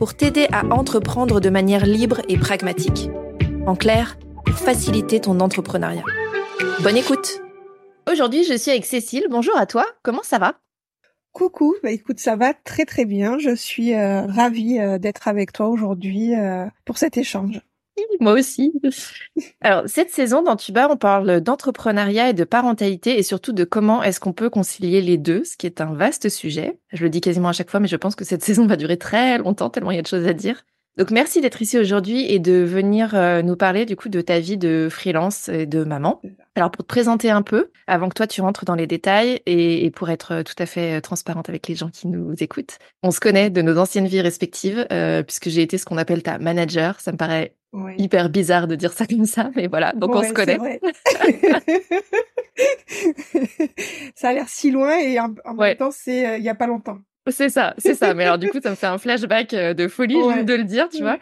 pour t'aider à entreprendre de manière libre et pragmatique. En clair, pour faciliter ton entrepreneuriat. Bonne écoute Aujourd'hui, je suis avec Cécile. Bonjour à toi, comment ça va? Coucou, bah écoute, ça va très très bien. Je suis euh, ravie euh, d'être avec toi aujourd'hui euh, pour cet échange. Moi aussi. Alors, cette saison dans Tuba, on parle d'entrepreneuriat et de parentalité et surtout de comment est-ce qu'on peut concilier les deux, ce qui est un vaste sujet. Je le dis quasiment à chaque fois, mais je pense que cette saison va durer très longtemps, tellement il y a de choses à dire. Donc merci d'être ici aujourd'hui et de venir euh, nous parler du coup de ta vie de freelance et de maman. Alors pour te présenter un peu, avant que toi tu rentres dans les détails et, pour être tout à fait euh, transparente avec les gens qui nous écoutent, on se connaît de nos anciennes vies respectives euh, puisque j'ai été ce qu'on appelle ta manager. Ça me paraît hyper bizarre de dire ça comme ça, mais voilà, donc on se connaît. ça a l'air si loin et en, même temps c'est il y a pas longtemps. C'est ça, c'est ça. Mais alors du coup, ça me fait un flashback euh, de folie de le dire, tu vois.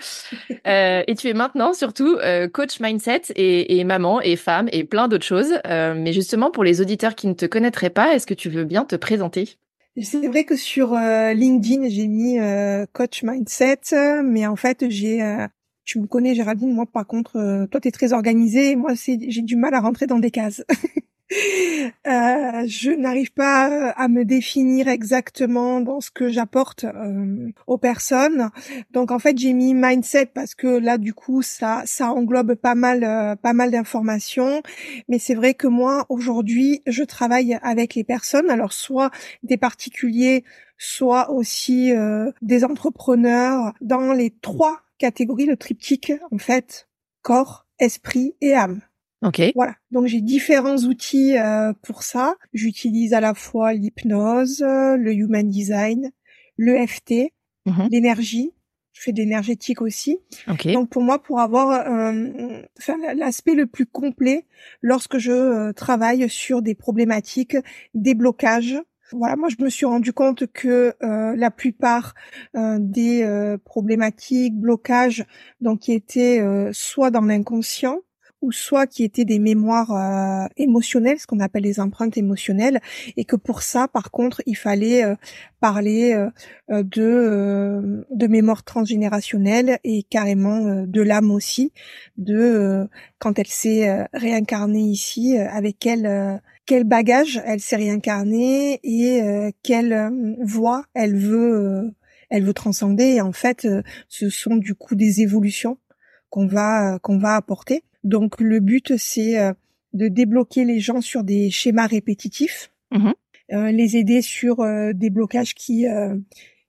Euh, et tu es maintenant surtout euh, coach mindset et, maman et femme et plein d'autres choses. mais justement, pour les auditeurs qui ne te connaîtraient pas, est-ce que tu veux bien te présenter? C'est vrai que sur LinkedIn, j'ai mis coach mindset, mais en fait, j'ai tu me connais Géraldine, moi par contre, toi tu es très organisée, moi j'ai du mal à rentrer dans des cases. Euh, je n'arrive pas à me définir exactement dans ce que j'apporte euh, aux personnes. Donc en fait, j'ai mis mindset parce que là du coup ça ça englobe pas mal euh, pas mal d'informations, mais c'est vrai que moi aujourd'hui, je travaille avec les personnes, alors soit des particuliers, soit aussi des entrepreneurs dans les trois catégories, le triptyque en fait, corps, esprit et âme. Ok. Voilà. Donc j'ai différents outils euh, pour ça. J'utilise à la fois l'hypnose, le human design, le FT, mhm. l'énergie. Je fais de l'énergétique aussi. Okay. Donc pour moi, pour avoir euh, l'aspect le plus complet lorsque je euh, travaille sur des problématiques, des blocages. Voilà, moi je me suis rendu compte que euh, la plupart des problématiques, blocages, donc qui étaient soit dans l'inconscient, ou soit qui étaient des mémoires euh, émotionnelles, ce qu'on appelle les empreintes émotionnelles, et que pour ça, par contre, il fallait euh, parler euh, de de mémoire transgénérationnelle et carrément de l'âme aussi, de quand elle s'est réincarnée ici, avec quel quel bagage elle s'est réincarnée et quelle voie elle veut elle veut transcender. Et en fait, ce sont du coup des évolutions qu'on va qu'on va apporter. Donc le but c'est euh, de débloquer les gens sur des schémas répétitifs, mmh euh, les aider sur euh, des blocages qui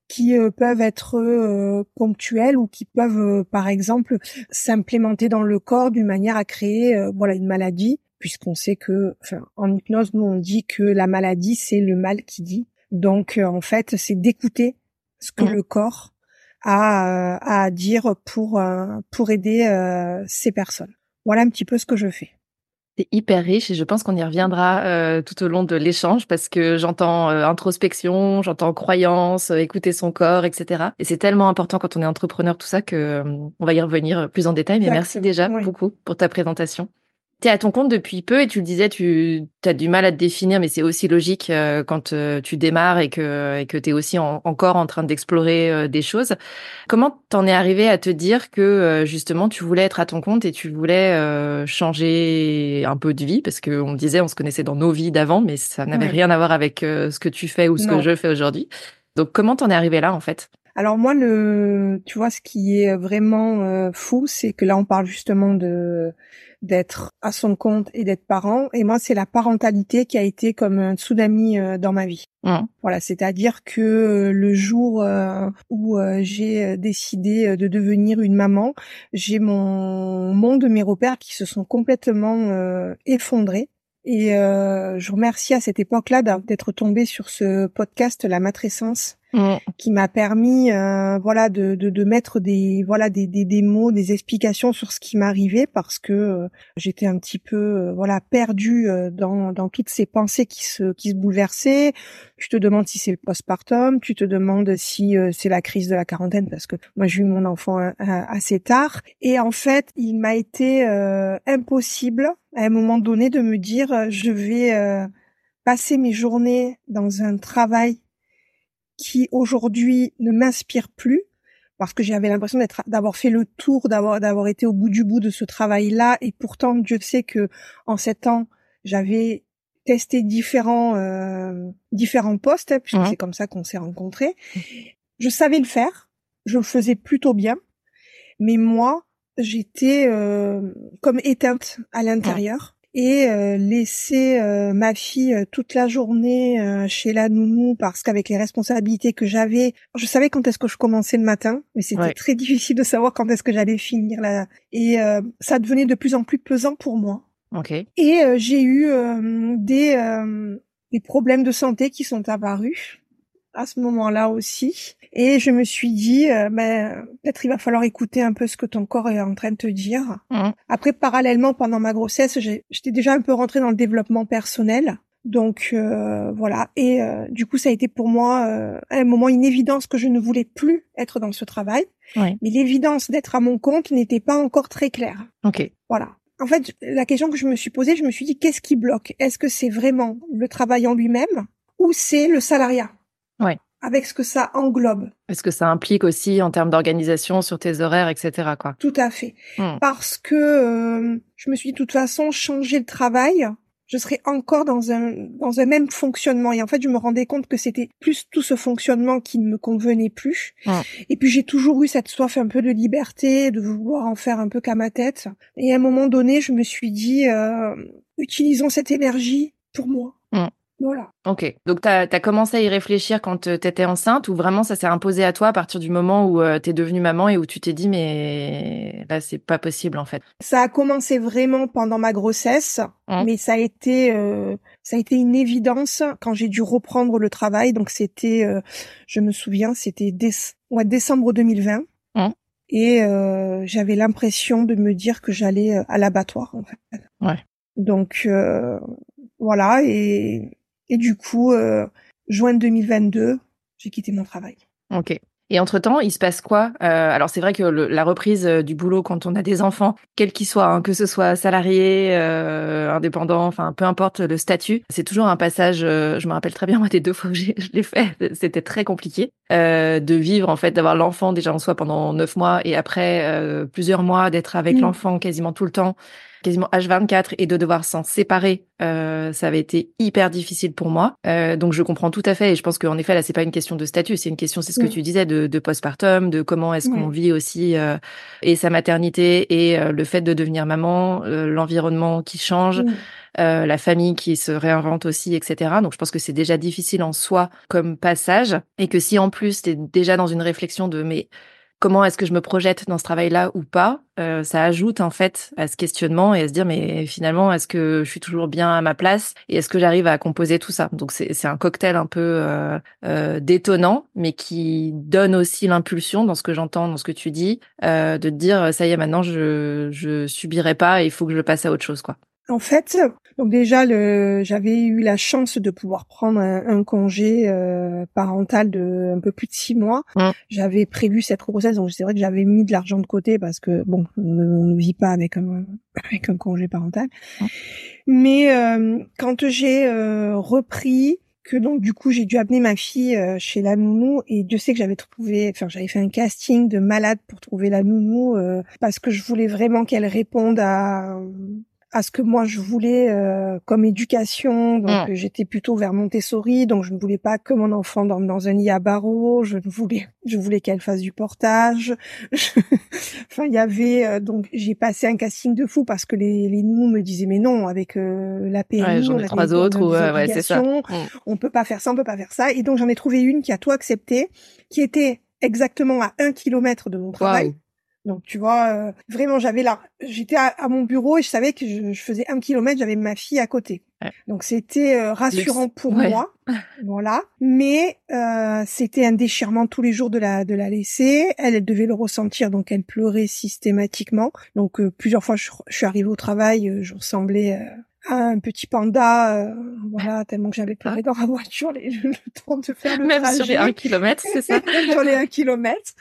qui peuvent être ponctuels ou qui peuvent par exemple s'implémenter dans le corps d'une manière à créer voilà une maladie puisqu'on sait que enfin en hypnose nous on dit que la maladie c'est le mal qui dit donc en fait c'est d'écouter ce que mmh. le corps a à dire pour pour aider ces personnes voilà un petit peu ce que je fais. C'est hyper riche et je pense qu'on y reviendra euh, tout au long de l'échange parce que j'entends euh, introspection, j'entends croyance, euh, écouter son corps, etc. Et c'est tellement important quand on est entrepreneur tout ça que on va y revenir plus en détail. Mais merci déjà beaucoup pour ta présentation. Tu es à ton compte depuis peu et tu le disais, tu as du mal à te définir, mais c'est aussi logique euh, quand euh, tu démarres et que, et que tu es aussi encore en train d'explorer euh, des choses. Comment t'en es arrivé à te dire que justement tu voulais être à ton compte et tu voulais changer un peu de vie? Parce qu'on disait, on se connaissait dans nos vies d'avant, mais ça n'avait rien à voir avec ce que tu fais ou ce que je fais aujourd'hui. Donc comment t'en es arrivé là en fait? Alors moi, le, tu vois, ce qui est vraiment fou, c'est que là, on parle justement de d'être à son compte et d'être parent. Et moi, c'est la parentalité qui a été comme un tsunami euh, dans ma vie. Mmh. Voilà, c'est-à-dire que euh, le jour euh, où j'ai décidé de devenir une maman, j'ai mon monde, mes repères qui se sont complètement effondrés. Et je remercie à cette époque-là d'être tombée sur ce podcast La matrescence qui m'a permis, euh, voilà, de, de, de, mettre des, voilà, des, des, des, mots, des explications sur ce qui m'arrivait parce que euh, j'étais un petit peu, euh, voilà, perdue dans, dans toutes ces pensées qui se, qui se bouleversaient. Tu te demandes si c'est le postpartum, tu te demandes si c'est la crise de la quarantaine parce que moi j'ai eu mon enfant assez tard et en fait il m'a été impossible à un moment donné de me dire je vais passer mes journées dans un travail qui aujourd'hui ne m'inspire plus parce que j'avais l'impression d'être d'avoir fait le tour d'avoir d'avoir été au bout du bout de ce travail là et pourtant Dieu sait que en sept ans j'avais testé différents euh, différents postes hein, puisque c'est comme ça qu'on s'est rencontrés. Je savais le faire. Je le faisais plutôt bien. Mais moi j'étais euh, comme éteinte à l'intérieur et euh, laisser euh, ma fille euh, toute la journée chez la nounou parce qu'avec les responsabilités que j'avais, je savais quand est-ce que je commençais le matin, mais c'était très difficile de savoir quand est-ce que j'allais finir là. Et ça devenait de plus en plus pesant pour moi. Ok. Et j'ai eu des des problèmes de santé qui sont apparus à ce moment-là aussi. Et je me suis dit, euh, ben, peut-être il va falloir écouter un peu ce que ton corps est en train de te dire. Mmh. Après, parallèlement, pendant ma grossesse, j'étais déjà un peu rentrée dans le développement personnel. Donc euh, voilà. Et euh, du coup, ça a été pour moi euh, un moment une évidence que je ne voulais plus être dans ce travail. Mais l'évidence d'être à mon compte n'était pas encore très claire. Ok. Voilà. En fait, la question que je me suis posée, je me suis dit, qu'est-ce qui bloque? Est-ce que c'est vraiment le travail en lui-même ou c'est le salariat? Avec ce que ça englobe. Est-ce que ça implique aussi en termes d'organisation sur tes horaires, etc. Quoi. Tout à fait. Hmm. Parce que euh, je me suis dit, de toute façon, changer le travail, je serais encore dans un dans un même fonctionnement. Et en fait, je me rendais compte que c'était plus tout ce fonctionnement qui ne me convenait plus. Hmm. Et puis j'ai toujours eu cette soif un peu de liberté, de vouloir en faire un peu qu'à ma tête. Et à un moment donné, je me suis dit, euh, utilisons cette énergie pour moi. Hmm. Voilà. Ok. Donc, tu as, commencé à y réfléchir quand euh, tu étais enceinte ou vraiment ça s'est imposé à toi à partir du moment où euh, tu es devenue maman et où tu t'es dit, mais là, c'est pas possible en fait? Ça a commencé vraiment pendant ma grossesse, mmh. mais ça a été, euh, ça a été une évidence quand j'ai dû reprendre le travail. Donc, c'était, je me souviens, c'était décembre 2020. Mmh. Et j'avais l'impression de me dire que j'allais à l'abattoir en fait. Ouais. Donc voilà et et du coup, euh, juin 2022, j'ai quitté mon travail. Ok. Et entre-temps, il se passe quoi euh, Alors c'est vrai que la reprise euh, du boulot quand on a des enfants, quel qu'il soit, hein, que ce soit salarié, euh, indépendant, enfin peu importe le statut, c'est toujours un passage. Euh, je me rappelle très bien moi des deux fois que je l'ai fait, c'était très compliqué euh, de vivre en fait, d'avoir l'enfant déjà en soi pendant neuf mois et après plusieurs mois d'être avec mmh. l'enfant quasiment tout le temps quasiment H24 et de devoir s'en séparer, euh, ça avait été hyper difficile pour moi. Euh, donc je comprends tout à fait et je pense qu'en effet là c'est pas une question de statut, c'est une question, c'est ce que tu disais de, de postpartum, de comment est-ce qu'on vit aussi euh, et sa maternité et euh, le fait de devenir maman, euh, l'environnement qui change. Euh, la famille qui se réinvente aussi, etc. Donc je pense que c'est déjà difficile en soi comme passage et que si en plus tu es déjà dans une réflexion de mais comment est-ce que je me projette dans ce travail-là ou pas, euh, ça ajoute en fait à ce questionnement et à se dire mais finalement est-ce que je suis toujours bien à ma place et est-ce que j'arrive à composer tout ça? Donc c'est un cocktail un peu euh, euh, détonnant mais qui donne aussi l'impulsion dans ce que j'entends, dans ce que tu dis, euh, de te dire ça y est maintenant je je subirai pas et il faut que je passe à autre chose quoi. En fait, donc déjà, le, j'avais eu la chance de pouvoir prendre un, congé euh, parental de un peu plus de six mois. Mmh. J'avais prévu cette grossesse, donc c'est vrai que j'avais mis de l'argent de côté parce que bon, on ne, vit pas avec un avec un congé parental. Mmh. Mais euh, quand j'ai euh, repris, que donc du coup j'ai dû amener ma fille chez la nounou et Dieu sait que j'avais trouvé, enfin j'avais fait un casting de malade pour trouver la nounou parce que je voulais vraiment qu'elle réponde à à ce que moi je voulais euh, comme éducation. Donc mm. j'étais plutôt vers Montessori, donc je ne voulais pas que mon enfant dorme dans un lit à barreaux. Je voulais, je voulais qu'elle fasse du portage. enfin, il y avait euh, donc j'ai passé un casting de fou parce que les les nous me disaient mais non avec euh, la PMI, ouais, on a trois autres ou ouais, c'est ça. Mm. On peut pas faire ça, on peut pas faire ça. Et donc j'en ai trouvé une qui a tout accepté, qui était exactement à un kilomètre de mon travail. Donc tu vois, euh, vraiment j'avais là, j'étais à, mon bureau et je savais que je, faisais un kilomètre, j'avais ma fille à côté. Donc c'était euh, rassurant pour moi, voilà. Mais euh, c'était un déchirement tous les jours de la de la laisser. Elle, elle devait le ressentir, donc elle pleurait systématiquement. Donc plusieurs fois je, suis arrivée au travail, je ressemblais à un petit panda, voilà, tellement que j'avais pleuré dans la voiture les, le temps de faire le Même sur les un kilomètre, c'est ça? Sur les un kilomètre.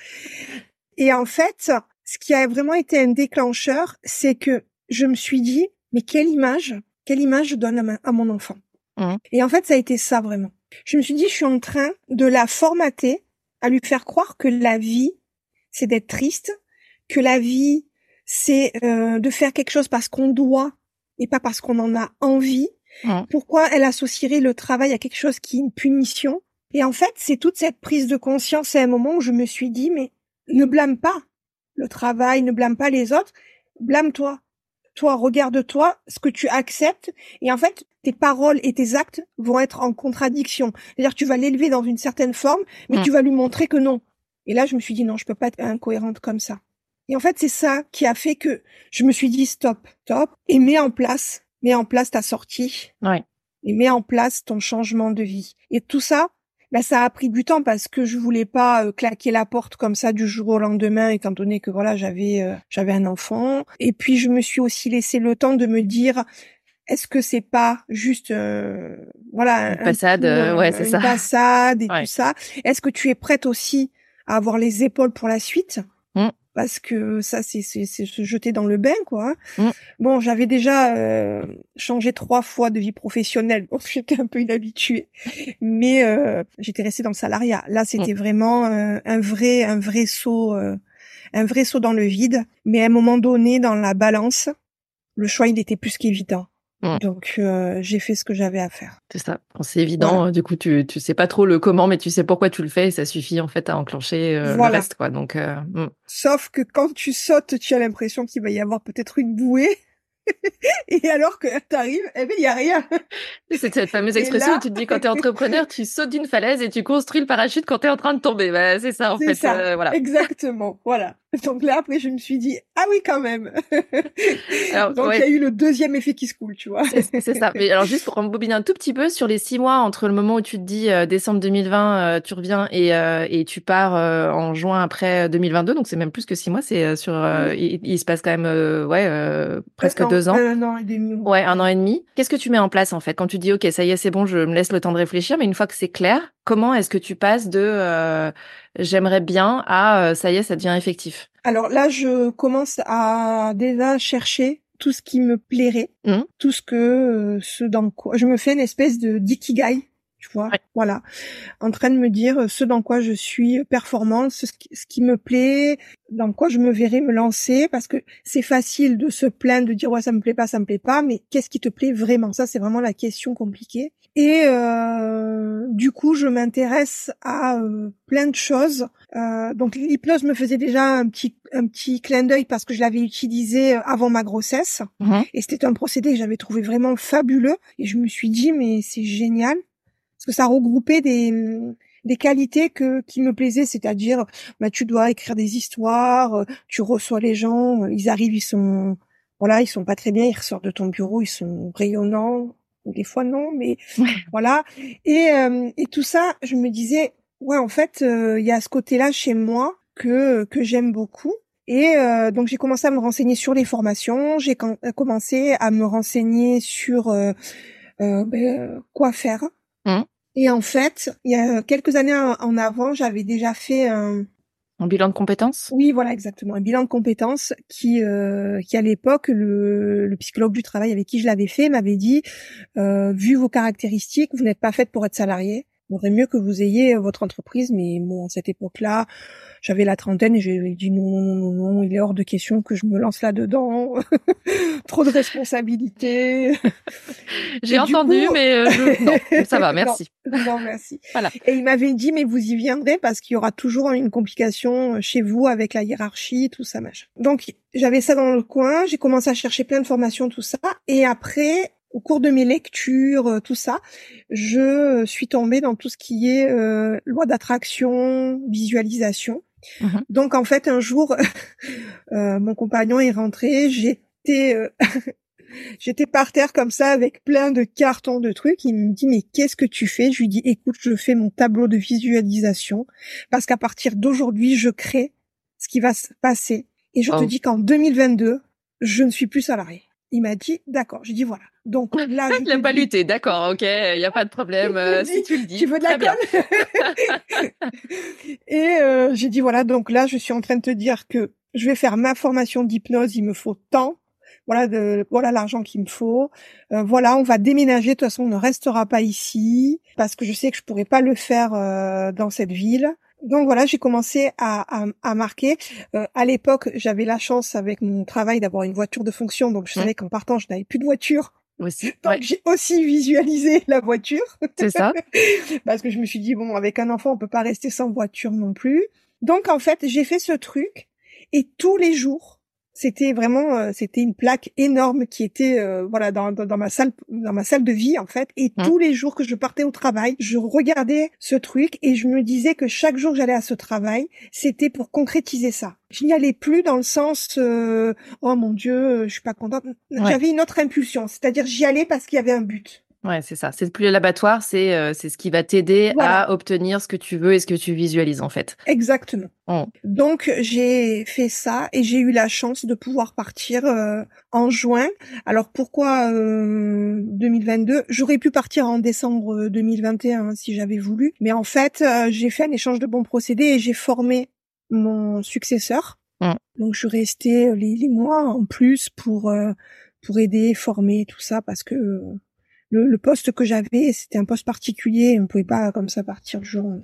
Et en fait, ce qui a vraiment été un déclencheur, c'est que je me suis dit, mais quelle image, quelle image je donne à, mon enfant. Mmh. Et en fait, ça a été ça vraiment. Je me suis dit, je suis en train de la formater, à lui faire croire que la vie, c'est d'être triste, que la vie, c'est euh, de faire quelque chose parce qu'on doit et pas parce qu'on en a envie. Mmh. Pourquoi elle associerait le travail à quelque chose qui est une punition? Et en fait, c'est toute cette prise de conscience à un moment où je me suis dit, mais ne blâme pas le travail, ne blâme pas les autres, blâme-toi. Toi, regarde-toi, ce que tu acceptes, et en fait, tes paroles et tes actes vont être en contradiction. C'est-à-dire tu vas l'élever dans une certaine forme, mais mm. tu vas lui montrer que non. Et là, je me suis dit non, je peux pas être incohérente comme ça. Et en fait, c'est ça qui a fait que je me suis dit stop, stop, et mets en place, mets en place ta sortie. Ouais. Et mets en place ton changement de vie. Et tout ça, bah, ça a pris du temps parce que je voulais pas euh, claquer la porte comme ça du jour au lendemain étant donné que voilà j'avais euh, j'avais un enfant. Et puis je me suis aussi laissé le temps de me dire est-ce que c'est pas juste euh, voilà une passade ouais c'est ça. une passade et tout ça. Est-ce que tu es prête aussi à avoir les épaules pour la suite? Parce que ça c'est c'est se jeter dans le bain quoi. Mmh. Bon, j'avais déjà euh, changé trois fois de vie professionnelle, donc j'étais un peu inhabituée, mais euh, j'étais restée dans le salariat. Là, c'était mmh. vraiment euh, un vrai un vrai saut un vrai saut dans le vide, mais à un moment donné dans la balance, le choix il était plus qu'évident. Mmh. Donc euh, j'ai fait ce que j'avais à faire. C'est ça. c'est évident. Du coup, tu tu sais pas trop le comment, mais tu sais pourquoi tu le fais et ça suffit en fait à enclencher euh, le reste, quoi. Donc. Euh, mmh. Sauf que quand tu sautes, tu as l'impression qu'il va y avoir peut-être une bouée. et alors que t'arrives, eh ben il y a rien. C'est cette fameuse expression où tu te dis quand t'es entrepreneur, tu sautes d'une falaise et tu construis le parachute quand t'es en train de tomber. Bah, c'est ça en fait. Ça. voilà. Exactement. Voilà. Donc là, après, je me suis dit, ah oui, quand même. alors, Donc, il y a eu le deuxième effet qui se coule, tu vois. c'est ça. Mais alors, juste pour embobiner un tout petit peu, sur les six mois entre le moment où tu te dis euh, décembre 2020, euh, tu reviens et, euh, et tu pars en juin après 2022, donc c'est même plus que six mois, c'est sur, il, se passe quand même, ouais, presque deux ans. Un an et demi. Ouais, un an et demi. Qu'est-ce que tu mets en place, en fait, quand tu dis, OK, ça y est, c'est bon, je me laisse le temps de réfléchir, mais une fois que c'est clair, comment est-ce que tu passes de j'aimerais bien à ça y est, ça devient effectif? Alors là, je commence à déjà chercher tout ce qui me plairait, mmh. tout ce que euh, ce dans quoi je me fais une espèce de d'ikigai, tu vois. Voilà, en train de me dire euh, ce dans quoi je suis performante, ce, ce qui me plaît, dans quoi je me verrais me lancer parce que c'est facile de se plaindre de dire ouais ça me plaît pas, ça me plaît pas, mais qu'est-ce qui te plaît vraiment? Ça c'est vraiment la question compliquée. Et euh, du coup, je m'intéresse à euh, plein de choses. Euh, donc l'hypnose me faisait déjà un petit un petit clin d'œil parce que je l'avais utilisé avant ma grossesse mhm. et c'était un procédé que j'avais trouvé vraiment fabuleux et je me suis dit mais c'est génial parce que ça regroupait des des qualités que qui me plaisaient, c'est-à-dire bah tu dois écrire des histoires, tu reçois les gens, ils arrivent, ils sont voilà, ils sont pas très bien, ils ressortent de ton bureau, ils sont rayonnants, des fois non, mais voilà. Et, euh, et tout ça, je me disais, ouais, en fait, euh, il y a ce côté-là chez moi que que j'aime beaucoup. Et euh, donc j'ai commencé à me renseigner sur les formations, j'ai commencé à me renseigner sur ben, quoi faire. Mmh. Et en fait, il y a quelques années en avant, j'avais déjà fait un, un bilan de compétences? Oui, voilà, exactement. Un bilan de compétences qui, euh, qui à l'époque, le, le, psychologue du travail avec qui je l'avais fait m'avait dit, euh, vu vos caractéristiques, vous n'êtes pas faite pour être salarié. Vaudrait mieux que vous ayez votre entreprise, mais bon, à cette époque-là, j'avais la trentaine et j'ai dit non, non, non, non, il est hors de question que je me lance là-dedans. Trop de responsabilités. j'ai entendu, mais euh, non, ça va, merci. non, merci. Voilà. Et il m'avait dit, mais vous y viendrez parce qu'il y aura toujours une complication chez vous avec la hiérarchie, tout ça, machin. Donc, j'avais ça dans le coin, j'ai commencé à chercher plein de formations, tout ça. Et après, au cours de mes lectures, euh, tout ça, je suis tombée dans tout ce qui est euh, loi d'attraction, visualisation. Mhm. Donc en fait, un jour, euh, mon compagnon est rentré, j'étais euh, j'étais par terre comme ça avec plein de cartons de trucs. Il me dit mais qu'est-ce que tu fais? Je lui dis écoute, je fais mon tableau de visualisation parce qu'à partir d'aujourd'hui, je crée ce qui va se passer et je te dis qu'en 2022, je ne suis plus salarié. Il m'a dit d'accord. J'ai dit voilà. Donc là, n'a pas lutté. D'accord, ok, il n'y a pas de problème. Euh, si tu le dis. Tu veux de la colle Et euh, j'ai dit voilà. Donc là, je suis en train de te dire que je vais faire ma formation d'hypnose. Il me faut tant. Voilà, de, voilà l'argent qu'il me faut. Euh, voilà, on va déménager. De toute façon, on ne restera pas ici parce que je sais que je pourrais pas le faire dans cette ville. Donc voilà, j'ai commencé à, à, à marquer. Euh, à l'époque, j'avais la chance avec mon travail d'avoir une voiture de fonction, donc je savais qu'en partant, je n'avais plus de voiture. Aussi. Donc j'ai aussi visualisé la voiture. C'est ça. Parce que je me suis dit bon, avec un enfant, on peut pas rester sans voiture non plus. Donc en fait, j'ai fait ce truc et tous les jours, c'était vraiment euh, c'était une plaque énorme qui était euh, voilà dans, dans, ma salle dans ma salle de vie en fait. Et mmh. tous les jours que je partais au travail je regardais ce truc et je me disais que chaque jour que j'allais à ce travail c'était pour concrétiser ça. Je n'y allais plus dans le sens euh, oh mon dieu je suis pas contente j'avais une autre impulsion c'est-à-dire j'y allais parce qu'il y avait un but Ouais, c'est ça. C'est plus l'abattoir, c'est euh, c'est ce qui va t'aider à obtenir ce que tu veux et ce que tu visualises en fait. Exactement. Oh. Donc j'ai fait ça et j'ai eu la chance de pouvoir partir euh, en juin. Alors pourquoi euh, 2022 J'aurais pu partir en décembre 2021 si j'avais voulu, mais en fait euh, j'ai fait un échange de bons procédés et j'ai formé mon successeur. Mmh. Donc je suis restée les, les, mois en plus pour pour aider, former tout ça parce que le, le, poste que j'avais, c'était un poste particulier, on pouvait pas comme ça partir du jour.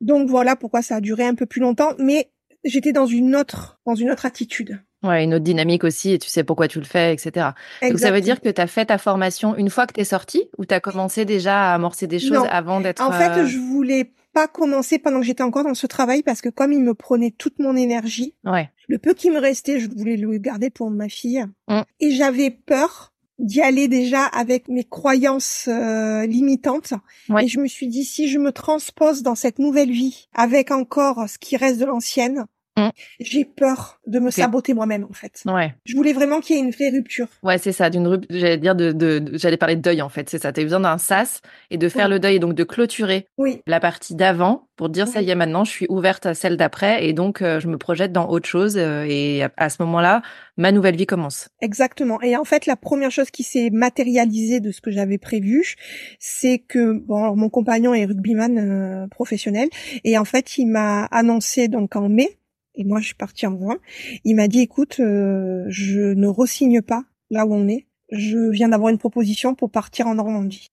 Donc voilà pourquoi ça a duré un peu plus longtemps, mais j'étais dans une autre, dans une autre attitude. Ouais, une autre dynamique aussi, et tu sais pourquoi tu le fais, etc. Donc ça veut dire que tu as fait ta formation une fois que tu es sortie, ou tu as commencé déjà à amorcer des choses avant d'être... En fait, euh, je voulais pas commencer pendant que j'étais encore dans ce travail, parce que comme il me prenait toute mon énergie, ouais. le peu qui me restait, je voulais le garder pour ma fille. Mm. Et j'avais peur d'y aller déjà avec mes croyances euh, limitantes. Et je me suis dit, si je me transpose dans cette nouvelle vie avec encore ce qui reste de l'ancienne, Mm. J'ai peur de me saboter moi-même en fait. Ouais. Je voulais vraiment qu'il y ait une vraie rupture. Ouais, c'est ça, d'une rupture. J'allais dire de, de, j'allais parler de deuil en fait. C'est ça. T'as besoin d'un sas et de faire le deuil et donc de clôturer oui. la partie d'avant pour dire ça y est maintenant, je suis ouverte à celle d'après et donc euh, je me projette dans autre chose euh, et à, ce moment-là, ma nouvelle vie commence. Exactement. Et en fait, la première chose qui s'est matérialisée de ce que j'avais prévu, c'est que bon, alors, mon compagnon est rugbyman euh, professionnel et en fait, il m'a annoncé donc en mai et moi je suis partie en juin. Il m'a dit écoute, euh, je ne resigne pas là où on est. Je viens d'avoir une proposition pour partir en Normandie.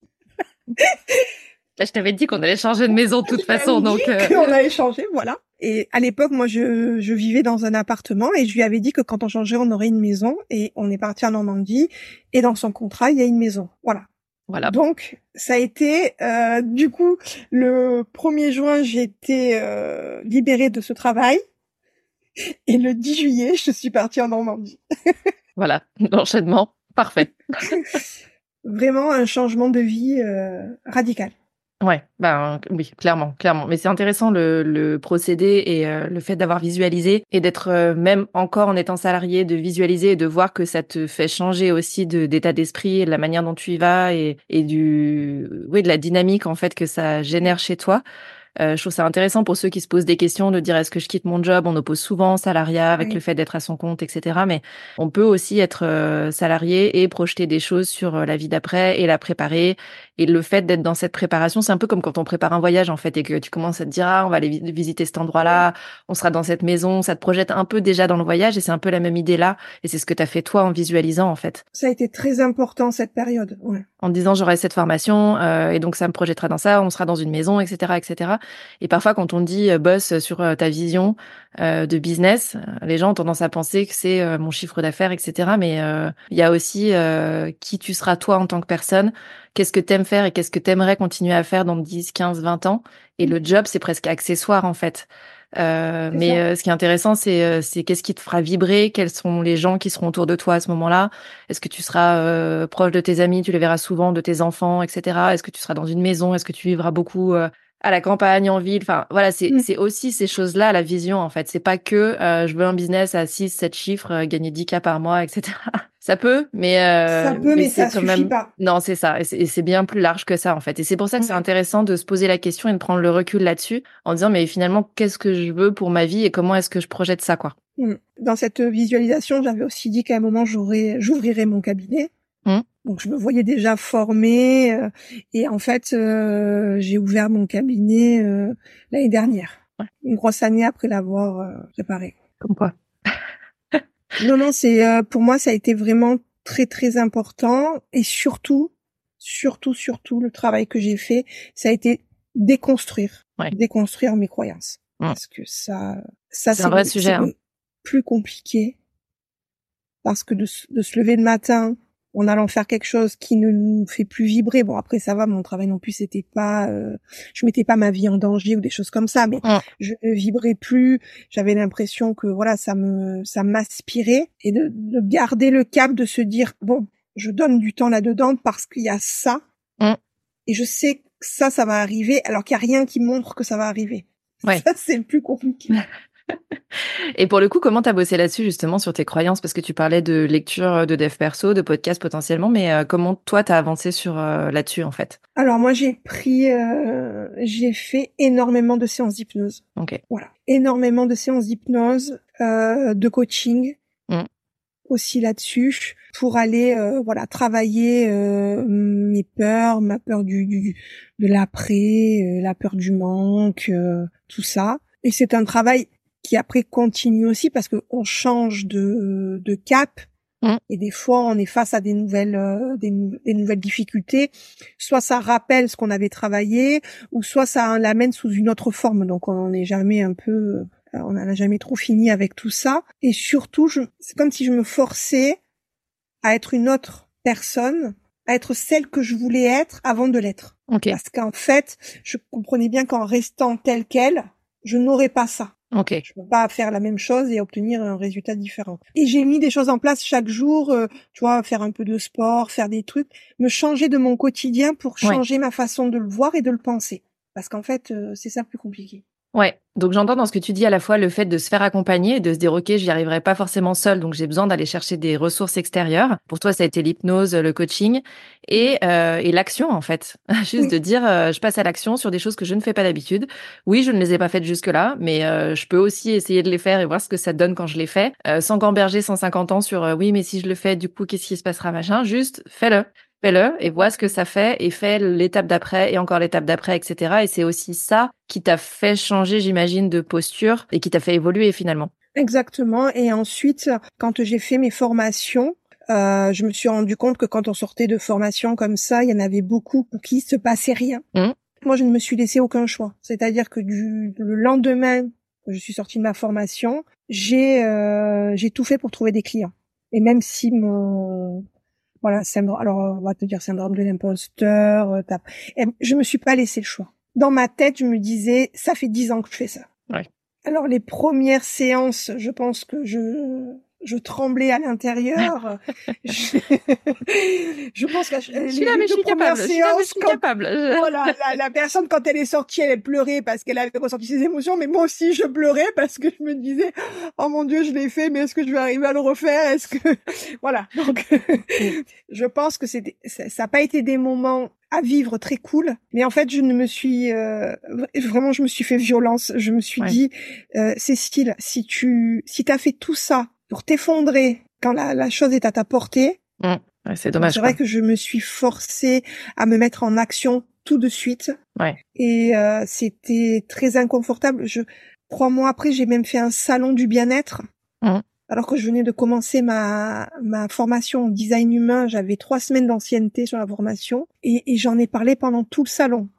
Là, je t'avais dit qu'on allait changer de maison de toute façon, donc euh... on allait changer, voilà. Et à l'époque, moi, je, je vivais dans un appartement et je lui avais dit que quand on changeait, on aurait une maison. Et on est parti en Normandie. Et dans son contrat, il y a une maison. Voilà. Voilà. Donc, ça a été, euh, du coup, le 1er juin, j'ai été euh, libérée de ce travail. Et le 10 juillet, je suis partie en Normandie. voilà, l'enchaînement, parfait. Vraiment un changement de vie euh, radical. Ouais, ben oui, clairement, clairement. Mais c'est intéressant le, le, procédé et euh, le fait d'avoir visualisé et d'être euh, même encore en étant salarié, de visualiser et de voir que ça te fait changer aussi d'état d'esprit et de la manière dont tu y vas et, et du, oui, de la dynamique en fait que ça génère chez toi. Euh, je trouve ça intéressant pour ceux qui se posent des questions de dire est-ce que je quitte mon job? On oppose souvent salariat avec le fait d'être à son compte, etc. Mais on peut aussi être euh, salarié et projeter des choses sur euh, la vie d'après et la préparer. Et le fait d'être dans cette préparation, c'est un peu comme quand on prépare un voyage en fait et que tu commences à te dire ah on va aller visiter cet endroit-là, on sera dans cette maison, ça te projette un peu déjà dans le voyage et c'est un peu la même idée là. Et c'est ce que tu as fait toi en visualisant en fait. Ça a été très important cette période. Ouais. En disant j'aurai cette formation euh, et donc ça me projettera dans ça, on sera dans une maison, etc., etc. Et parfois, quand on dit euh, boss sur euh, ta vision euh, de business, les gens ont tendance à penser que c'est mon chiffre d'affaires, etc. Mais il y a aussi qui tu seras toi en tant que personne, qu'est-ce que t'aimes faire et qu'est-ce que t'aimerais continuer à faire dans 10, 15, 20 ans. Et le job, c'est presque accessoire en fait. Euh, mais euh, ce qui est intéressant, c'est c'est qu'est-ce qui te fera vibrer, quels sont les gens qui seront autour de toi à ce moment-là. Est-ce que tu seras euh, proche de tes amis, tu les verras souvent, de tes enfants, etc. Est-ce que tu seras dans une maison, est-ce que tu vivras beaucoup à la campagne, en ville. Enfin, voilà, c'est Mm. c'est aussi ces choses-là, la vision, en fait. C'est pas que euh, je veux un business à 6, 7 chiffres, euh, gagner 10 k par mois, etc. Ça peut, mais euh, ça peut, mais, ça quand suffit même pas. non, c'est ça. Et c'est bien plus large que ça, en fait. Et c'est pour ça que c'est intéressant de se poser la question et de prendre le recul là-dessus en disant, mais finalement, qu'est-ce que je veux pour ma vie et comment est-ce que je projette ça, quoi? Mm. Dans cette visualisation, j'avais aussi dit qu'à un moment, j'aurais, j'ouvrirais mon cabinet. Donc, je me voyais déjà formée. euh, et en fait, euh, j'ai ouvert mon cabinet euh, l'année dernière. Ouais. Une grosse année après l'avoir euh, préparé. Comme quoi. Non, non, c'est euh, pour moi, ça a été vraiment très, très important. Et surtout, surtout, surtout, le travail que j'ai fait, ça a été déconstruire, Ouais. déconstruire mes croyances. Mm. Parce que ça, ça C'est un vrai sujet, hein. plus compliqué. Parce que de, se- de se lever le matin en allant faire quelque chose qui ne nous fait plus vibrer. Bon, après, ça va, mon travail non plus, c'était pas, euh, je mettais pas ma vie en danger ou des choses comme ça, mais je ne vibrais plus. J'avais l'impression que, voilà, ça me, ça m'aspirait et de, de garder le cap, de se dire, bon, je donne du temps là-dedans parce qu'il y a ça. Et je sais que ça, ça va arriver, alors qu'il n'y a rien qui montre que ça va arriver. Ouais. Ça, c'est le plus compliqué. Et pour le coup, comment t'as bossé là-dessus justement sur tes croyances? Parce que tu parlais de lecture de dev perso, de podcast potentiellement, mais euh, comment toi t'as avancé sur euh, là-dessus en fait? Alors moi j'ai pris, euh, j'ai fait énormément de séances d'hypnose. Ok. Voilà, énormément de séances d'hypnose, euh, de coaching Mm. aussi là-dessus pour aller euh, voilà travailler euh, mes peurs, ma peur du, du de l'après, euh, la peur du manque, euh, tout ça. Et c'est un travail qui après continue aussi parce que on change de de cap. Mm. Et des fois, on est face à des nouvelles, euh, des, nou- des nouvelles difficultés. Soit ça rappelle ce qu'on avait travaillé, ou soit ça l'amène sous une autre forme. Donc, on n'est jamais un peu, euh, on n'en a jamais trop fini avec tout ça. Et surtout, je, c'est comme si je me forçais à être une autre personne, à être celle que je voulais être avant de l'être. Ok. Parce qu'en fait, je comprenais bien qu'en restant telle qu'elle, je n'aurais pas ça. Ok. Je peux pas faire la même chose et obtenir un résultat différent. Et j'ai mis des choses en place chaque jour, euh, tu vois, faire un peu de sport, faire des trucs, me changer de mon quotidien pour Ouais. changer ma façon de le voir et de le penser. Parce qu'en fait, euh, c'est ça le plus compliqué. Ouais. Donc j'entends dans ce que tu dis à la fois le fait de se faire accompagner et de se dire ok, j'y arriverai pas forcément seul, donc j'ai besoin d'aller chercher des ressources extérieures. Pour toi, ça a été l'hypnose, le coaching et euh, et l'action en fait. Juste Oui. de dire euh, je passe à l'action sur des choses que je ne fais pas d'habitude. Oui, je ne les ai pas faites jusque là, mais euh, je peux aussi essayer de les faire et voir ce que ça donne quand je les fais, euh, sans gamberger 150 ans sur euh, oui, mais si je le fais, du coup, qu'est-ce qui se passera machin. Juste fais-le. Fais-le et vois ce que ça fait et fais l'étape d'après et encore l'étape d'après, etc. Et c'est aussi ça qui t'a fait changer, j'imagine, de posture et qui t'a fait évoluer finalement. Exactement. Et ensuite, quand j'ai fait mes formations, euh, je me suis rendu compte que quand on sortait de formation comme ça, il y en avait beaucoup pour qui se passait rien. Mhm. Moi, je ne me suis laissé aucun choix. C'est-à-dire que du le lendemain que je suis sortie de ma formation, j'ai euh, j'ai tout fait pour trouver des clients. Et même si mon voilà syndrome, alors on va te dire syndrome de l'imposteur, euh, et je me suis pas laissé le choix. Dans ma tête, je me disais, ça fait dix ans que je fais ça. Ouais. Alors les premières séances, je pense que je je tremblais à l'intérieur. je, je pense que Je suis là, mais je suis capable. Je suis là, mais je suis quand- capable. Je- voilà, la, la personne quand elle est sortie, elle pleurait parce qu'elle avait ressenti ses émotions, mais moi aussi je pleurais parce que je me disais, oh mon dieu, je l'ai fait, mais est-ce que je vais arriver à le refaire? Est-ce que voilà Donc, je pense que c'était, ça n'a pas été des moments à vivre très cool, mais en fait je ne me suis euh, vraiment, je me suis fait violence. Je me suis Ouais. dit, euh, Cécile, si tu, si t'as fait tout ça pour t'effondrer quand la, la chose est à ta portée, Ouais, c'est dommage. c'est vrai que je me suis forcée à me mettre en action tout de suite. Ouais. Et euh, c'était très inconfortable. Je, trois mois après, j'ai même fait un salon du bien-être. Mhm. Alors que je venais de commencer ma, ma formation en design humain, j'avais trois semaines d'ancienneté sur la formation et, et j'en ai parlé pendant tout le salon.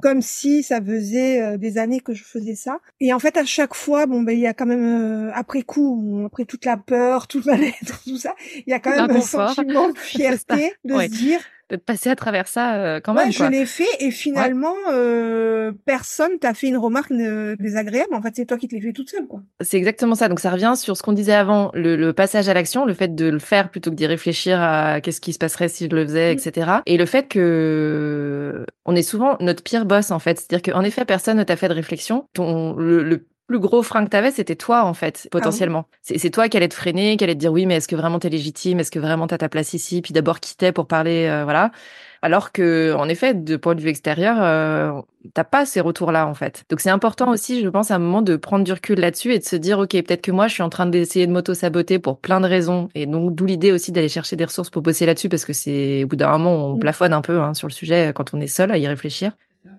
Comme si ça faisait euh, des années que je faisais ça. Et en fait, à chaque fois, bon, ben, il y a quand même, euh, après coup, après toute la peur, tout le mal-être, tout ça, il y a quand même un sentiment de fierté de Ouais. se dire, de passer à travers ça euh, quand ouais, même. je l'ai fait et finalement euh, personne t'a fait une remarque désagréable. En fait, c'est toi qui te l'as fait toute seule, quoi. C'est exactement ça. Donc ça revient sur ce qu'on disait avant, le, le passage à l'action, le fait de le faire plutôt que d'y réfléchir à qu'est-ce qui se passerait si je le faisais, Mm. etc. Et le fait que on est souvent notre pire boss en fait. C'est-à-dire qu'en effet, personne ne t'a fait de réflexion. Ton le, le plus gros frein que t'avais, c'était toi en fait, potentiellement. C'est c'est toi qui allais te freiner, qui allait te dire oui, mais est-ce que vraiment t'es légitime, est-ce que vraiment t'as ta place ici, puis d'abord qui t'es pour parler, euh, voilà. Alors que, en effet, de point de vue extérieur, euh, t'as pas ces retours-là, en fait. Donc, c'est important aussi, je pense, à un moment de prendre du recul là-dessus et de se dire, OK, peut-être que moi, je suis en train d'essayer de m'auto-saboter pour plein de raisons. Et donc, d'où l'idée aussi d'aller chercher des ressources pour bosser là-dessus parce que c'est, au bout d'un moment, on Mm. plafonne un peu hein, sur le sujet quand on est seul à y réfléchir.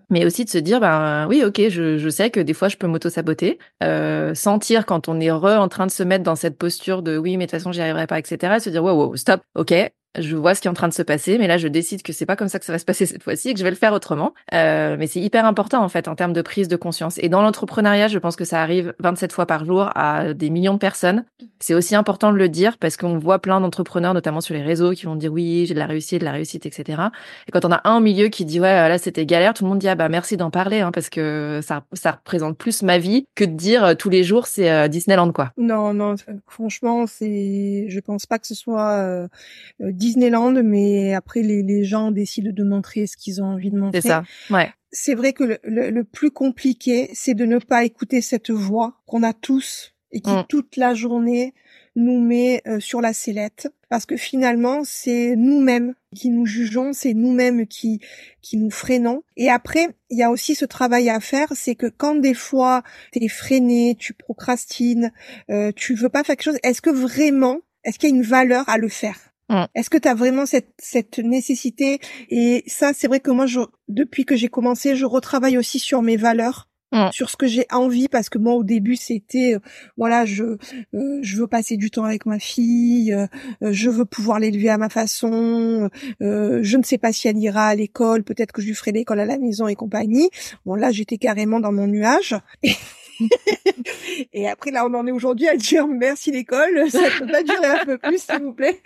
Mais aussi de se dire, ben oui, ok, je, je sais que des fois je peux m'auto-saboter, euh, sentir quand on est re en train de se mettre dans cette posture de oui, mais de toute façon j'y arriverai pas, etc. Et se dire wow, wow, stop, ok, je vois ce qui est en train de se passer, mais là je décide que c'est pas comme ça que ça va se passer cette fois-ci et que je vais le faire autrement. Euh, mais c'est hyper important en fait en termes de prise de conscience. Et dans l'entrepreneuriat, je pense que ça arrive 27 fois par jour à des millions de personnes. C'est aussi important de le dire parce qu'on voit plein d'entrepreneurs, notamment sur les réseaux, qui vont dire oui, j'ai de la réussite, de la réussite, etc. Et quand on a un au milieu qui dit ouais là c'était galère, tout le monde dit ah bah merci d'en parler hein, parce que ça ça représente plus ma vie que de dire euh, tous les jours c'est euh, Disneyland quoi. Non, non, franchement, c'est, je pense pas que ce soit euh, Disneyland, mais après les, les gens décident de montrer ce qu'ils ont envie de montrer. C'est ça. Ouais. C'est vrai que le, le- le plus compliqué, c'est de ne pas écouter cette voix qu'on a tous et qui Mm. toute la journée nous met euh, sur la sellette. Parce que finalement, c'est nous-mêmes qui nous jugeons, c'est nous-mêmes qui qui nous freinons. Et après, il y a aussi ce travail à faire, c'est que quand des fois t'es freiné, tu procrastines, euh, tu veux pas faire quelque chose, est-ce que vraiment, est-ce qu'il y a une valeur à le faire? Mm. Est-ce que tu as vraiment cette, cette nécessité? Et ça, c'est vrai que moi, je, depuis que j'ai commencé, je retravaille aussi sur mes valeurs, Mm. sur ce que j'ai envie, parce que moi, au début, c'était, euh, voilà, je, euh, je veux passer du temps avec ma fille, euh, euh, je veux pouvoir l'élever à ma façon, euh, je ne sais pas si elle ira à l'école, peut-être que je lui ferai l'école à la maison et compagnie. Bon, là, j'étais carrément dans mon nuage. Et après, là, on en est aujourd'hui à dire merci l'école, ça peut pas durer un peu plus, s'il vous plaît.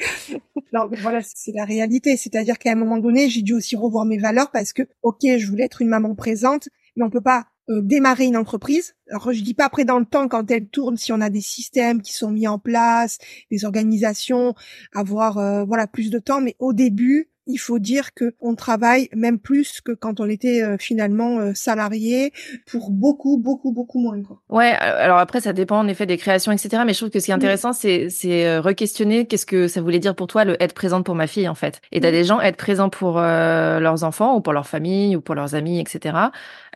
Non, mais voilà, c'est la réalité. C'est-à-dire qu'à un moment donné, j'ai dû aussi revoir mes valeurs parce que, ok, je voulais être une maman présente, mais on peut pas euh, démarrer une entreprise. Alors, je dis pas après dans le temps quand elle tourne, si on a des systèmes qui sont mis en place, des organisations, avoir euh, voilà plus de temps, mais au début, il faut dire que on travaille même plus que quand on était euh, finalement euh, salarié pour beaucoup, beaucoup, beaucoup moins. Quoi. Ouais, alors après, ça dépend en effet des créations, etc. Mais je trouve que ce qui est Oui. intéressant, c'est, c'est euh, re-questionner qu'est-ce que ça voulait dire pour toi le être présente pour ma fille, en fait. Et t'as Oui. des gens être présents pour leurs enfants ou pour leur famille ou pour leurs amis, etc.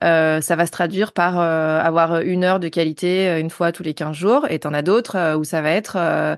Euh, ça va se traduire par euh, avoir une heure de qualité euh, une fois tous les 15 jours. Et t'en as d'autres où ça va être,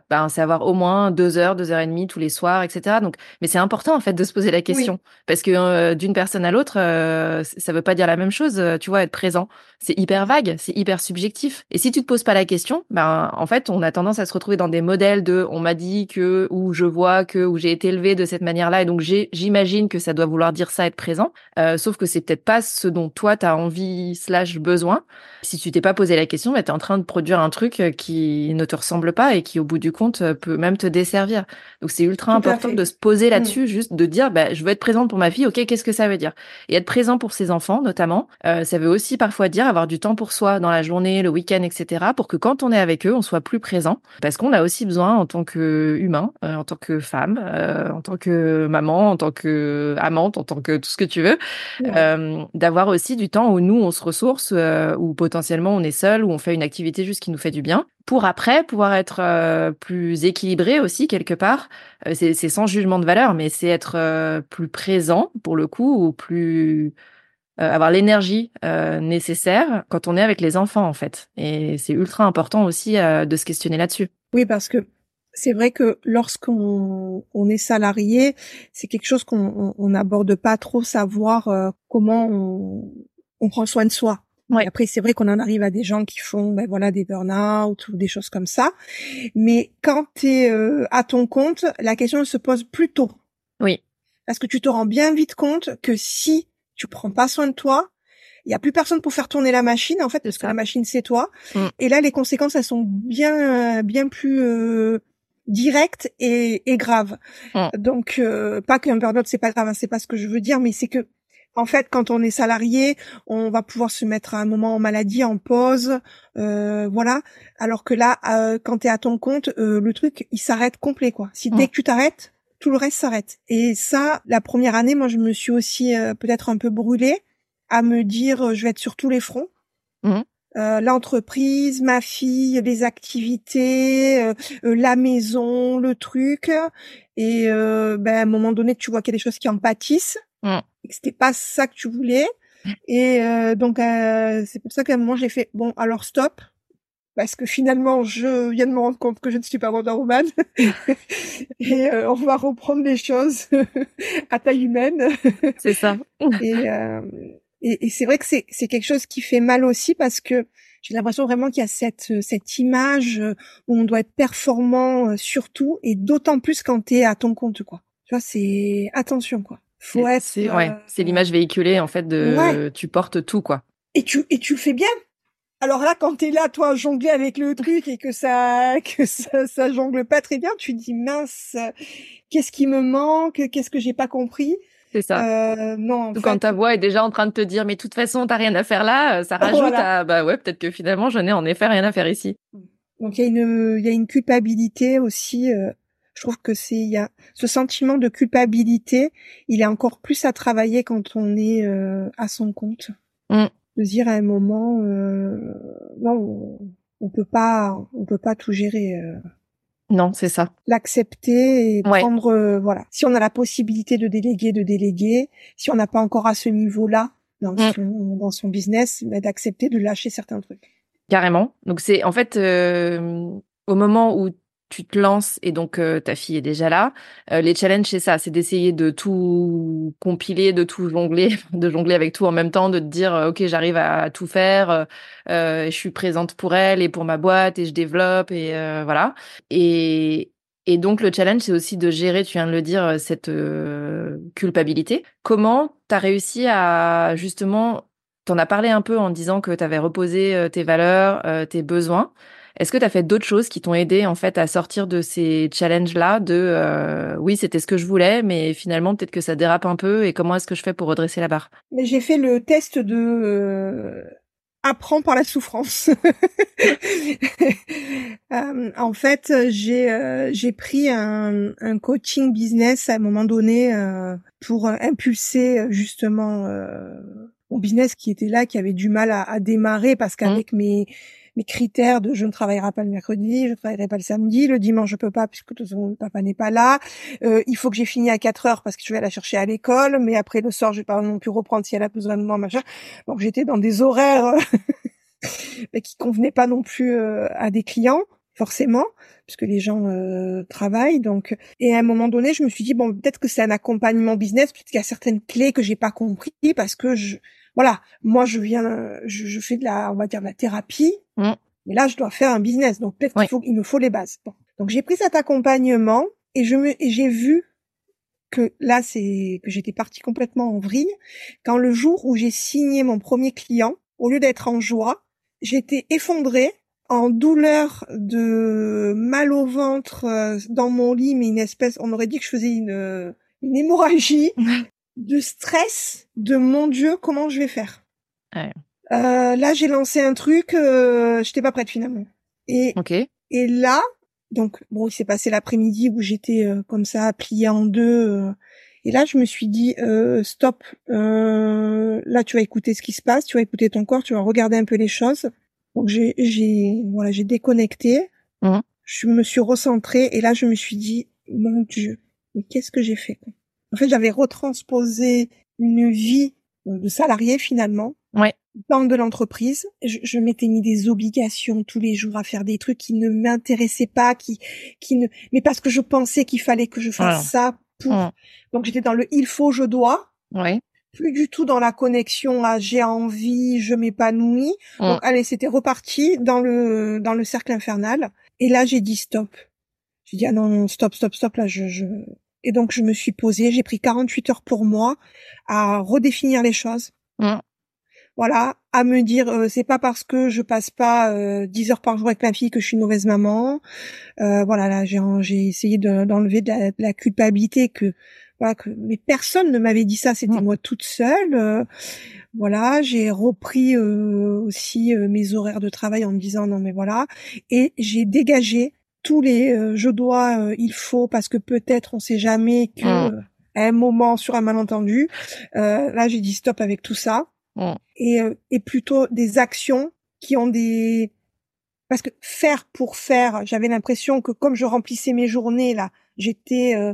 ben, c'est avoir au moins deux heures, deux heures et demie tous les soirs, etc. Donc, mais c'est important, en fait, de se poser la question. Parce que euh, d'une personne à l'autre, euh, ça veut pas dire la même chose, euh, tu vois, être présent. C'est hyper vague, c'est hyper subjectif. Et si tu te poses pas la question, ben en fait, on a tendance à se retrouver dans des modèles de on m'a dit que ou je vois que ou j'ai été élevé de cette manière-là et donc j'imagine que ça doit vouloir dire ça être présent. Euh, sauf que c'est peut-être pas ce dont toi t'as envie slash besoin. Si tu t'es pas posé la question, ben t'es en train de produire un truc qui ne te ressemble pas et qui au bout du compte peut même te desservir. Donc c'est ultra Tout important de se poser là-dessus, juste de dire ben je veux être présente pour ma fille. Ok, qu'est-ce que ça veut dire? Et être présent pour ses enfants notamment, euh, ça veut aussi parfois dire avoir du temps pour soi dans la journée, le week-end, etc. Pour que quand on est avec eux, on soit plus présent, parce qu'on a aussi besoin en tant que humain, euh, en tant que femme, euh, en tant que maman, en tant que amante, en tant que tout ce que tu veux, Ouais. euh, d'avoir aussi du temps où nous on se ressource, euh, où potentiellement on est seul, où on fait une activité juste qui nous fait du bien, pour après pouvoir être euh, plus équilibré aussi quelque part. Euh, c'est sans jugement de valeur, mais c'est être euh, plus présent pour le coup ou plus euh, avoir l'énergie euh, nécessaire quand on est avec les enfants en fait. Et c'est ultra important aussi euh, de se questionner là-dessus. Oui, parce que c'est vrai que lorsqu'on on est salarié, c'est quelque chose qu'on on- on n'aborde pas trop, savoir comment on, on prend soin de soi. Ouais. Après, c'est vrai qu'on en arrive à des gens qui font ben voilà des burn-out ou des choses comme ça. Mais quand tu es à ton compte, la question se pose plus tôt. Oui. Parce que tu te rends bien vite compte que si tu prends pas soin de toi, il y a plus personne pour faire tourner la machine en fait parce que la machine c'est toi. Mm. Et là les conséquences elles sont bien bien plus euh, direct et, et grave. Mm. Donc euh, pas qu'un burn-out c'est pas grave, hein, c'est pas ce que je veux dire, mais c'est que en fait, quand on est salarié, on va pouvoir se mettre à un moment en maladie, en pause, euh, voilà. Alors que là, euh, quand tu es à ton compte, euh, le truc, il s'arrête complet, quoi. Si dès que tu t'arrêtes, tout le reste s'arrête. Et ça, la première année, moi, je me suis aussi euh, peut-être un peu brûlée à me dire, euh, je vais être sur tous les fronts. Mhm. Euh, l'entreprise, ma fille, les activités, euh, euh, la maison, le truc. Et euh, ben, à un moment donné, tu vois qu'il y a des choses qui en pâtissent. Mm. Et que c'était pas ça que tu voulais. Et euh, donc, euh, c'est pour ça qu'à un moment, j'ai fait, bon, alors stop. Parce que finalement, je viens de me rendre compte que je ne suis pas Wonder Woman. et euh, on va reprendre les choses à taille humaine. C'est ça. Et, euh, et, et c'est vrai que c'est c'est quelque chose qui fait mal aussi parce que j'ai l'impression vraiment qu'il y a cette cette image où on doit être performant euh, surtout et d'autant plus quand t'es à ton compte quoi. Tu vois, c'est attention quoi. Faut être. C'est ouais, euh, c'est l'image véhiculée en fait de Ouais. tu portes tout quoi. Et tu et tu le fais bien. Alors là, quand t'es là, toi, jongler avec le truc et que ça que ça, ça jongle pas très bien, tu te dis mince, qu'est-ce qui me manque, qu'est-ce que j'ai pas compris? C'est ça. Euh, non, en Surtout fait, Quand ta voix est déjà en train de te dire mais de toute façon t'as rien à faire là, euh, ça rajoute Voilà. à bah ouais peut-être que finalement je n'ai en effet rien à faire ici. Donc il y a une il y a une culpabilité aussi. euh, je trouve que c'est il y a ce sentiment de culpabilité, il est encore plus à travailler quand on est euh, à son compte. Mm. De dire à un moment euh, non on, peut pas on peut pas tout gérer. euh, Non c'est ça. L'accepter et Ouais. prendre euh, voilà. Si on a la possibilité de déléguer, de déléguer. Si on n'a pas encore à ce niveau-là dans Mm. son dans son business, mais d'accepter de lâcher certains trucs. Carrément. Donc c'est en fait euh, au moment où tu te lances et donc euh, ta fille est déjà là, euh, les challenges c'est ça, c'est d'essayer de tout compiler, de tout jongler, de jongler avec tout en même temps, de te dire euh, ok j'arrive à tout faire, je suis présente pour elle et pour ma boîte et je développe et voilà. Et et donc le challenge c'est aussi de gérer, tu viens de le dire, cette culpabilité. Comment t'as réussi à justement T'en as parlé un peu en disant que tu avais reposé tes valeurs, tes besoins. Est-ce que tu as fait d'autres choses qui t'ont aidé en fait à sortir de ces challenges-là de euh, oui c'était ce que je voulais mais finalement peut-être que ça dérape un peu et comment est-ce que je fais pour redresser la barre? Mais j'ai fait le test de euh, apprends par la souffrance. Euh, en fait, j'ai euh, j'ai pris un, un coaching business à un moment donné euh, pour impulser justement euh, mon business qui était là, qui avait du mal à, à démarrer parce qu'avec mes mes critères de je ne travaillerai pas le mercredi, je ne travaillerai pas le samedi, le dimanche je peux pas puisque le papa n'est pas là, euh, il faut que j'ai fini à 4 heures parce que je vais la chercher à l'école, mais après le soir je vais pas non plus reprendre si elle a besoin de moi, machin. Donc j'étais dans des horaires euh, mais qui convenaient pas non plus euh, à des clients, forcément, puisque les gens travaillent. Donc, et à un moment donné, je me suis dit bon, peut-être que c'est un accompagnement business, peut-être qu'il y a certaines clés que j'ai pas compris parce que je, voilà, moi je viens, je, je fais de la, on va dire de la thérapie, Mm. mais là je dois faire un business, donc peut-être qu'il faut, il me faut les bases. Bon. Donc j'ai pris cet accompagnement et je me, j'ai vu que là c'est que j'étais partie complètement en vrille quand le jour où j'ai signé mon premier client, au lieu d'être en joie, j'étais effondrée en douleur de mal au ventre euh, dans mon lit, mais une espèce, on aurait dit que je faisais une, euh, une hémorragie, de stress, de mon Dieu, comment je vais faire? Ouais. Euh, là, j'ai lancé un truc, euh, j'étais pas prête finalement. Et, Ok. et là, donc bon, il s'est passé l'après-midi où j'étais euh, comme ça pliée en deux. euh, et là, je me suis dit euh, stop. euh, là, tu vas écouter ce qui se passe, tu vas écouter ton corps, tu vas regarder un peu les choses. Donc j'ai j'ai voilà, j'ai déconnecté. Mhm. Je me suis recentrée et là, je me suis dit mon Dieu, mais qu'est-ce que j'ai fait? quoi En fait, j'avais retransposé une vie de salarié finalement Ouais. dans de l'entreprise. Je, je m'étais mis des obligations tous les jours à faire des trucs qui ne m'intéressaient pas, qui, qui ne, mais parce que je pensais qu'il fallait que je fasse Ah. ça pour. Donc j'étais dans le il faut, je dois. Ouais. Plus du tout dans la connexion à j'ai envie, je m'épanouis. Donc allez, c'était reparti dans le dans le cercle infernal. Et là j'ai dit stop. J'ai dit ah non non stop stop stop là je je et donc je me suis posée, j'ai pris 48 heures pour moi à redéfinir les choses voilà, à me dire euh, c'est pas parce que je passe pas euh, 10 heures par jour avec ma fille que je suis une mauvaise maman. Euh, voilà, là j'ai j'ai essayé d'enlever de, la, culpabilité que voilà que mais personne ne m'avait dit ça, c'était moi toute seule. Euh, voilà, j'ai repris euh, aussi mes horaires de travail en me disant non mais voilà et j'ai dégagé tous les je dois il faut parce que peut-être on sait jamais que mmh. à un moment sur un malentendu là j'ai dit stop avec tout ça Mm. et, euh, et plutôt des actions qui ont des parce que faire pour faire, j'avais l'impression que comme je remplissais mes journées là, j'étais euh,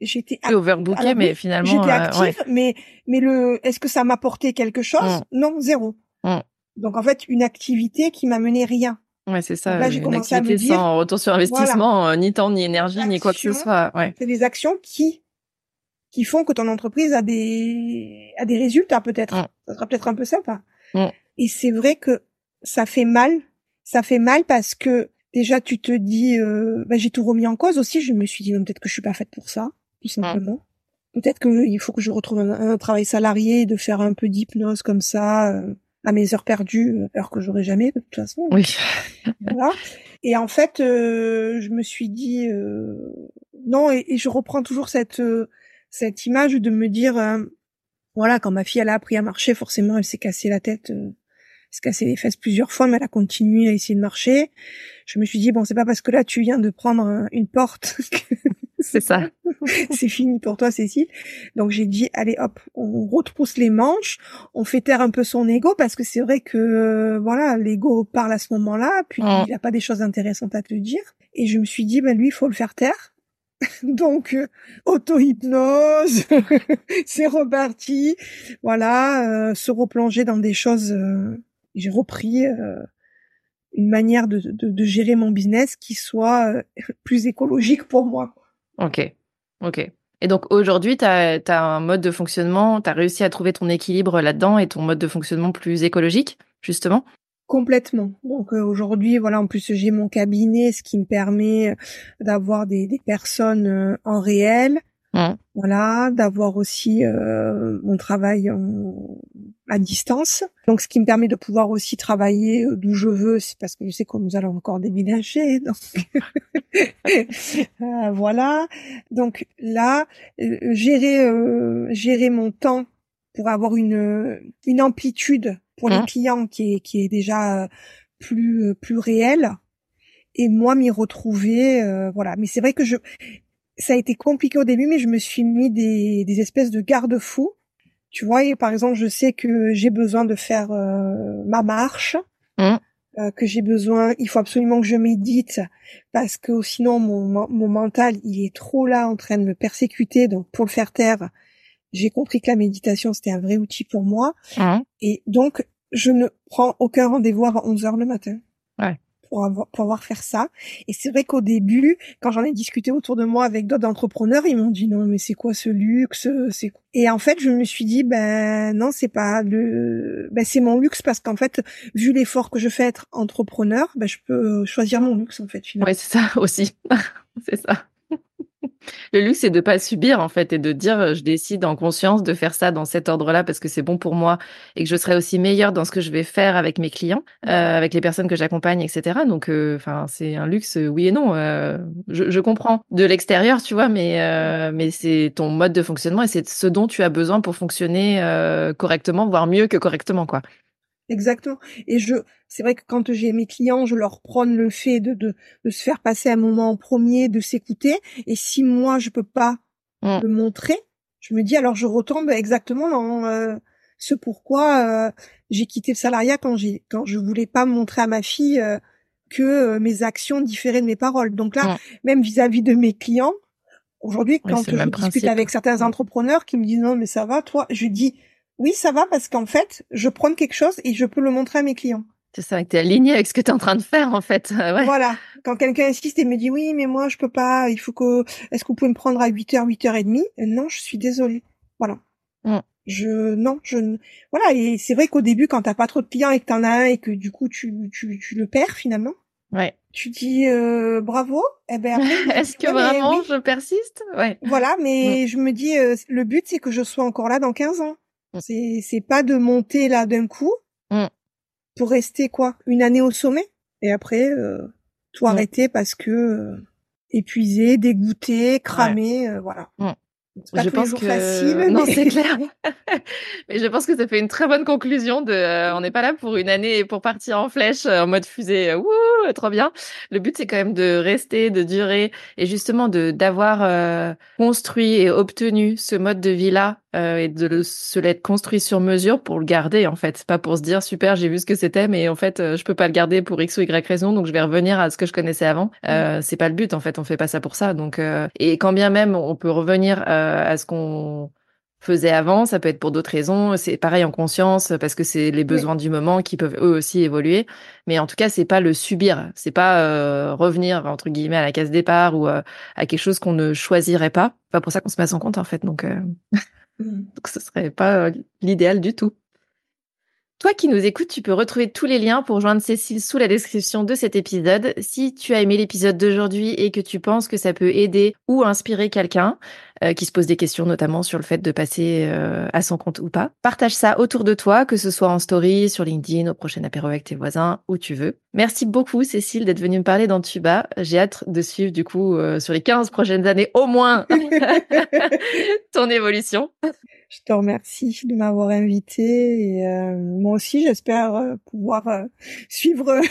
j'étais overbooké, mais finalement j'étais euh, active, mais mais le est-ce que ça m'apportait quelque chose? Mm. Non, zéro. Mm. Donc en fait, une activité qui m'a mené rien. Ouais, c'est ça. Là, j'ai commencé à me dire, sans retour sur investissement, ni temps, ni énergie, ni quoi que ce soit. Ouais. C'est des actions qui qui font que ton entreprise a des a des résultats peut-être. Mm. Ça sera peut-être un peu sympa. Mm. Et c'est vrai que ça fait mal. Ça fait mal parce que déjà tu te dis euh, bah, j'ai tout remis en cause aussi. Je me suis dit peut-être que je suis pas faite pour ça, tout mm. simplement. Peut-être qu'il faut que je retrouve un, travail salarié, de faire un peu d'hypnose comme ça euh, à mes heures perdues, euh, heures que j'aurai jamais de toute façon. Oui. voilà. Et en fait, je me suis dit non et, et, je reprends toujours cette cette image de me dire, euh, voilà, quand ma fille elle a appris à marcher, forcément elle s'est cassé la tête, euh, elle s'est cassé les fesses plusieurs fois, mais elle a continué à essayer de marcher. Je me suis dit bon, c'est pas parce que là tu viens de prendre une porte que c'est ça, c'est fini pour toi, Cécile. Donc j'ai dit allez hop, on retrousse les manches, on fait taire un peu son ego parce que c'est vrai que euh, voilà, l'ego parle à ce moment-là, puis il a pas des choses intéressantes à te dire. Et je me suis dit ben lui il faut le faire taire Donc euh, auto-hypnose, c'est reparti. Voilà, euh, se replonger dans des choses. J'ai repris une manière de, de, gérer mon business qui soit plus écologique pour moi. Ok, ok. Et donc aujourd'hui, tu as, un mode de fonctionnement, tu as réussi à trouver ton équilibre là-dedans et ton mode de fonctionnement plus écologique, justement? Complètement. Donc euh, aujourd'hui, voilà, en plus j'ai mon cabinet, ce qui me permet euh, d'avoir des, des, personnes euh, en réel, mmh. voilà, d'avoir aussi mon travail à distance. Donc ce qui me permet de pouvoir aussi travailler d'où je veux, c'est parce que je sais que nous allons encore déménager. Donc voilà. Donc là, gérer gérer mon temps pour avoir une une amplitude pour les clients qui est, qui est déjà euh, plus euh, plus réel et moi m'y retrouver euh, voilà mais c'est vrai que je ça a été compliqué au début mais je me suis mis des, des espèces de garde-fous tu vois et par exemple je sais que j'ai besoin de faire ma marche mmh. que j'ai besoin il faut absolument que je médite parce que sinon mon, mon mental il est trop là en train de me persécuter donc pour le faire taire j'ai compris que la méditation c'était un vrai outil pour moi mmh. et donc je ne prends aucun rendez-vous avant 11 heures le matin. Pour avoir, pouvoir faire ça. Et c'est vrai qu'au début, quand j'en ai discuté autour de moi avec d'autres entrepreneurs, ils m'ont dit non, mais c'est quoi ce luxe? C'est Et en fait, je me suis dit, ben, non, c'est pas le, ben, c'est mon luxe parce qu'en fait, vu l'effort que je fais être entrepreneur, ben, je peux choisir mon luxe, en fait, finalement. Ouais, c'est ça aussi. c'est ça. Le luxe, c'est de pas subir en fait et de dire euh, je décide en conscience de faire ça dans cet ordre-là parce que c'est bon pour moi et que je serai aussi meilleure dans ce que je vais faire avec mes clients, euh, avec les personnes que j'accompagne, etc. Donc, euh, enfin, c'est un luxe, oui et non. Je, je, comprends de l'extérieur, tu vois, mais mais c'est ton mode de fonctionnement et c'est ce dont tu as besoin pour fonctionner correctement, voire mieux que correctement, quoi. Exactement. Et je, c'est vrai que quand j'ai mes clients, je leur prône le fait de, de, de se faire passer un moment en premier, de s'écouter. Et si moi je peux pas mmh. le montrer, je me dis alors je retombe exactement dans euh, ce pourquoi euh, j'ai quitté le salariat quand j'ai quand je voulais pas montrer à ma fille euh, que mes actions différaient de mes paroles. Donc là, mmh. même vis-à-vis de mes clients, aujourd'hui, quand je discute avec certains mmh. entrepreneurs qui me disent non mais ça va, toi, je dis oui, ça va parce qu'en fait, je prends quelque chose et je peux le montrer à mes clients. C'est ça, que tu es aligné avec ce que tu es en train de faire en fait. Ouais. Voilà. Quand quelqu'un insiste et me dit oui, mais moi je peux pas, il faut que est-ce que vous pouvez me prendre à 8h, 8h30 Non, je suis désolée. Voilà. Mm. Je non, je voilà, et c'est vrai qu'au début quand t'as pas trop de clients et que t'en as un et que du coup tu tu, tu le perds finalement. Ouais. Tu dis euh, bravo. Eh ben est-ce que vraiment je persiste? Ouais. Voilà, mais mm. je me dis euh, le but c'est que je sois encore là dans 15 ans. C'est c'est pas de monter là d'un coup Mm. pour rester quoi? Une année au sommet? Et après euh, tout Mm. arrêter parce que euh, épuisé, dégoûté, cramé, euh, voilà. Mm. C'est pas je tous les pense jours que facile. non, c'est clair. mais je pense que ça fait une très bonne conclusion de euh, on n'est pas là pour une année pour partir en flèche euh, en mode fusée. euh, Wouh, trop bien. Le but c'est quand même de rester, de durer et justement de d'avoir euh, construit et obtenu ce mode de vie là et de le, se l'être construit sur mesure pour le garder en fait, pas pour se dire super, j'ai vu ce que c'était mais en fait euh, je peux pas le garder pour X ou Y raison donc je vais revenir à ce que je connaissais avant. Euh, c'est pas le but en fait, on fait pas ça pour ça. Donc euh, et quand bien même on peut revenir euh, à ce qu'on faisait avant, ça peut être pour d'autres raisons, c'est pareil en conscience parce que c'est les besoins du moment qui peuvent eux aussi évoluer, mais en tout cas c'est pas le subir, c'est pas euh, revenir entre guillemets à la case départ ou euh, à quelque chose qu'on ne choisirait pas. Pas pour ça qu'on se met son compte en fait, donc, euh, Mm. donc ce serait pas l'idéal du tout. Toi qui nous écoutes, tu peux retrouver tous les liens pour joindre Cécile sous la description de cet épisode. Si tu as aimé l'épisode d'aujourd'hui et que tu penses que ça peut aider ou inspirer quelqu'un euh, qui se pose des questions notamment sur le fait de passer euh, à son compte ou pas, partage ça autour de toi, que ce soit en story, sur LinkedIn, au prochain apéro avec tes voisins, où tu veux. Merci beaucoup Cécile d'être venue me parler dans Tuba. J'ai hâte de suivre du coup euh, sur les 15 prochaines années au moins ton évolution. Je te remercie de m'avoir invité et euh, moi aussi j'espère euh, pouvoir euh, suivre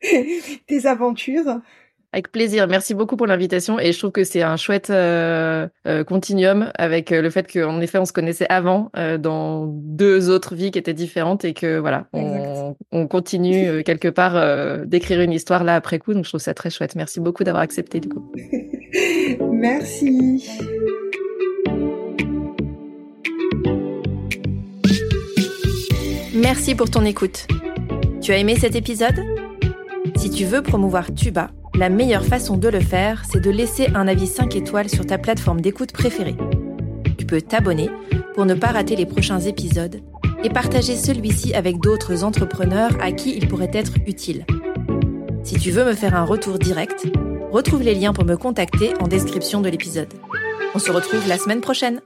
tes aventures. Avec plaisir. Merci beaucoup pour l'invitation et je trouve que c'est un chouette euh, euh, continuum avec euh, le fait qu'en effet on se connaissait avant euh, dans deux autres vies qui étaient différentes et que voilà on, on continue quelque part euh, d'écrire une histoire là après coup donc je trouve ça très chouette. Merci beaucoup d'avoir accepté du coup. Merci. Merci pour ton écoute. Tu as aimé cet épisode? Si tu veux promouvoir Tuba, la meilleure façon de le faire, c'est de laisser un avis 5 étoiles sur ta plateforme d'écoute préférée. Tu peux t'abonner pour ne pas rater les prochains épisodes et partager celui-ci avec d'autres entrepreneurs à qui il pourrait être utile. Si tu veux me faire un retour direct, retrouve les liens pour me contacter en description de l'épisode. On se retrouve la semaine prochaine.